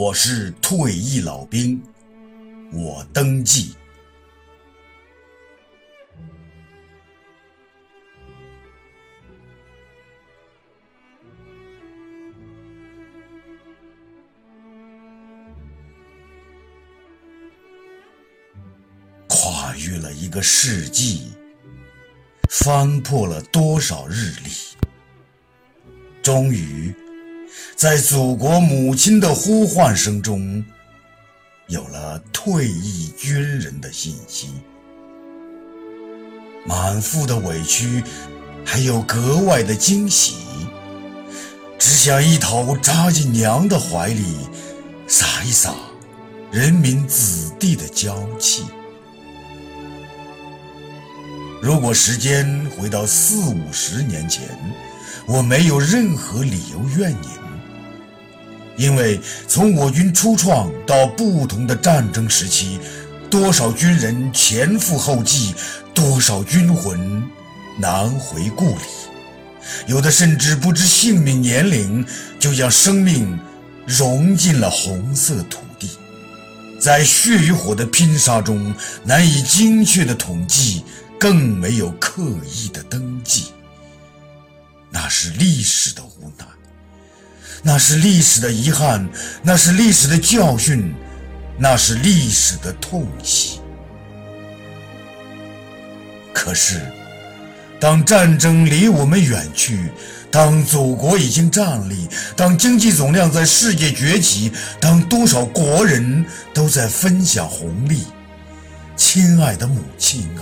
我是退役老兵，我登记。跨越了一个世纪，翻破了多少日历，终于，在祖国母亲的呼唤声中，有了退役军人的信息。满腹的委屈，还有格外的惊喜，只想一头扎进娘的怀里，撒一撒人民子弟的娇气。如果时间回到四五十年前，我没有任何理由怨您，因为从我军初创到不同的战争时期，多少军人前赴后继，多少军魂难回故里，有的甚至不知性命年龄，就将生命融进了红色土地，在血与火的拼杀中，难以精确的统计。更没有刻意的登记，那是历史的无奈，那是历史的遗憾，那是历史的教训，那是历史的痛惜。可是，当战争离我们远去，当祖国已经站立，当经济总量在世界崛起，当多少国人都在分享红利，亲爱的母亲啊！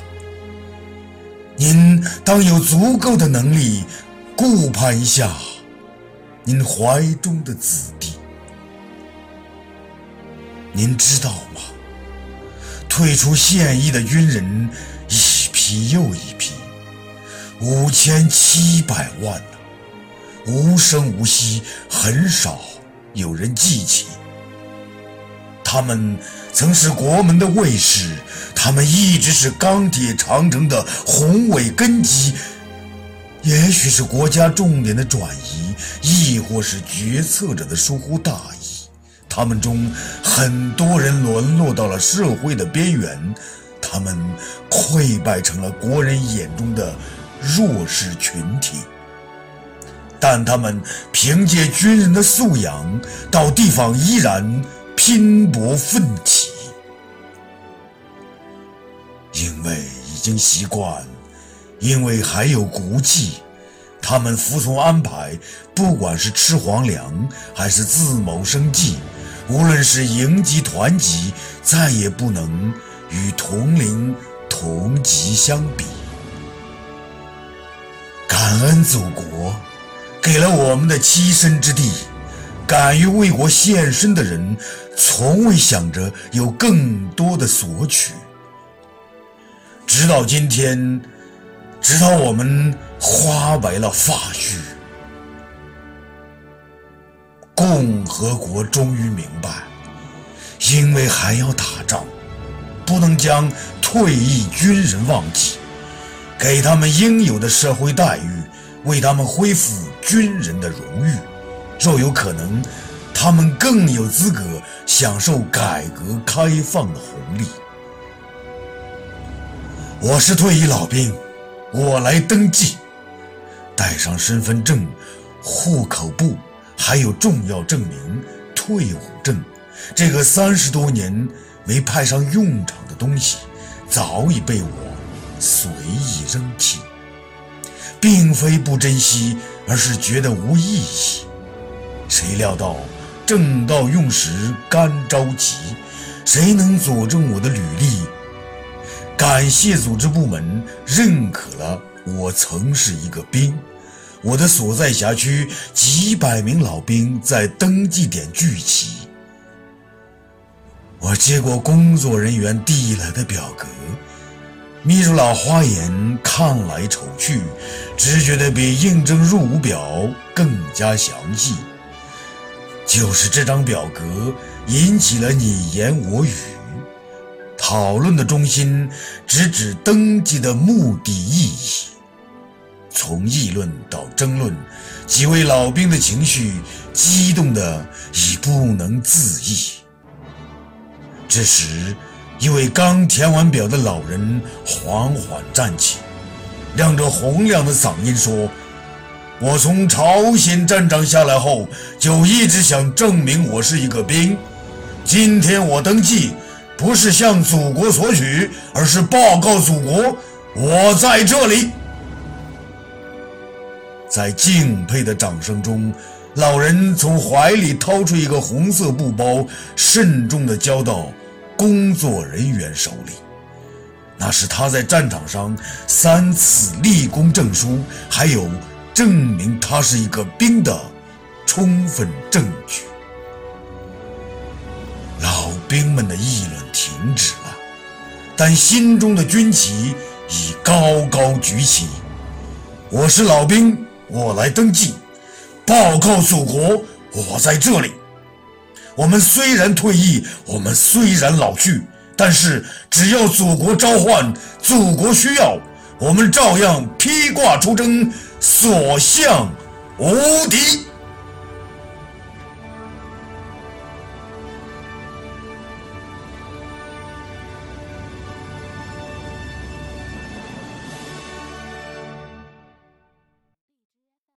您当有足够的能力顾盼一下您怀中的子弟。您知道吗？退出现役的军人一批又一批，五千七百万呢，无声无息，很少有人记起。他们曾是国门的卫士，他们一直是钢铁长城的宏伟根基。也许是国家重点的转移，亦或是决策者的疏忽大意，他们中很多人沦落到了社会的边缘，他们溃败成了国人眼中的弱势群体。但他们凭借军人的素养，到地方依然。拼搏奋起，因为已经习惯，因为还有骨气，他们服从安排，不管是吃皇粮还是自谋生计，无论是营级团级，再也不能与同龄同级相比。感恩祖国给了我们的栖身之地。敢于为国献身的人，从未想着有更多的索取。直到今天，直到我们花白了发须，共和国终于明白，因为还要打仗，不能将退役军人忘记，给他们应有的社会待遇，为他们恢复军人的荣誉。若有可能，他们更有资格享受改革开放的红利。我是退役老兵，我来登记，带上身份证、户口簿，还有重要证明——退伍证。这个三十多年没派上用场的东西，早已被我随意扔弃，并非不珍惜，而是觉得无意义。谁料到，正到用时干着急，谁能佐证我的履历？感谢组织部门认可了我曾是一个兵，我的所在辖区几百名老兵在登记点聚齐。我接过工作人员递来的表格，眯着老花眼看来瞅去，只觉得比应征入伍表更加详细。就是这张表格引起了你言我语，讨论的中心直指登记的目的意义。从议论到争论，几位老兵的情绪激动的已不能自抑。这时，一位刚填完表的老人缓缓站起，亮着洪亮的嗓音说：“我从朝鲜战场下来后，就一直想证明我是一个兵。今天我登记，不是向祖国索取，而是报告祖国，我在这里。”在敬佩的掌声中，老人从怀里掏出一个红色布包，慎重地交到工作人员手里。那是他在战场上三次立功证书，还有证明他是一个兵的充分证据。兵们的议论停止了，但心中的军旗已高高举起。我是老兵。我来登记，报告祖国，我在这里。我们虽然退役，我们虽然老去，但是只要祖国召唤，祖国需要，我们照样披挂出征，所向无敌。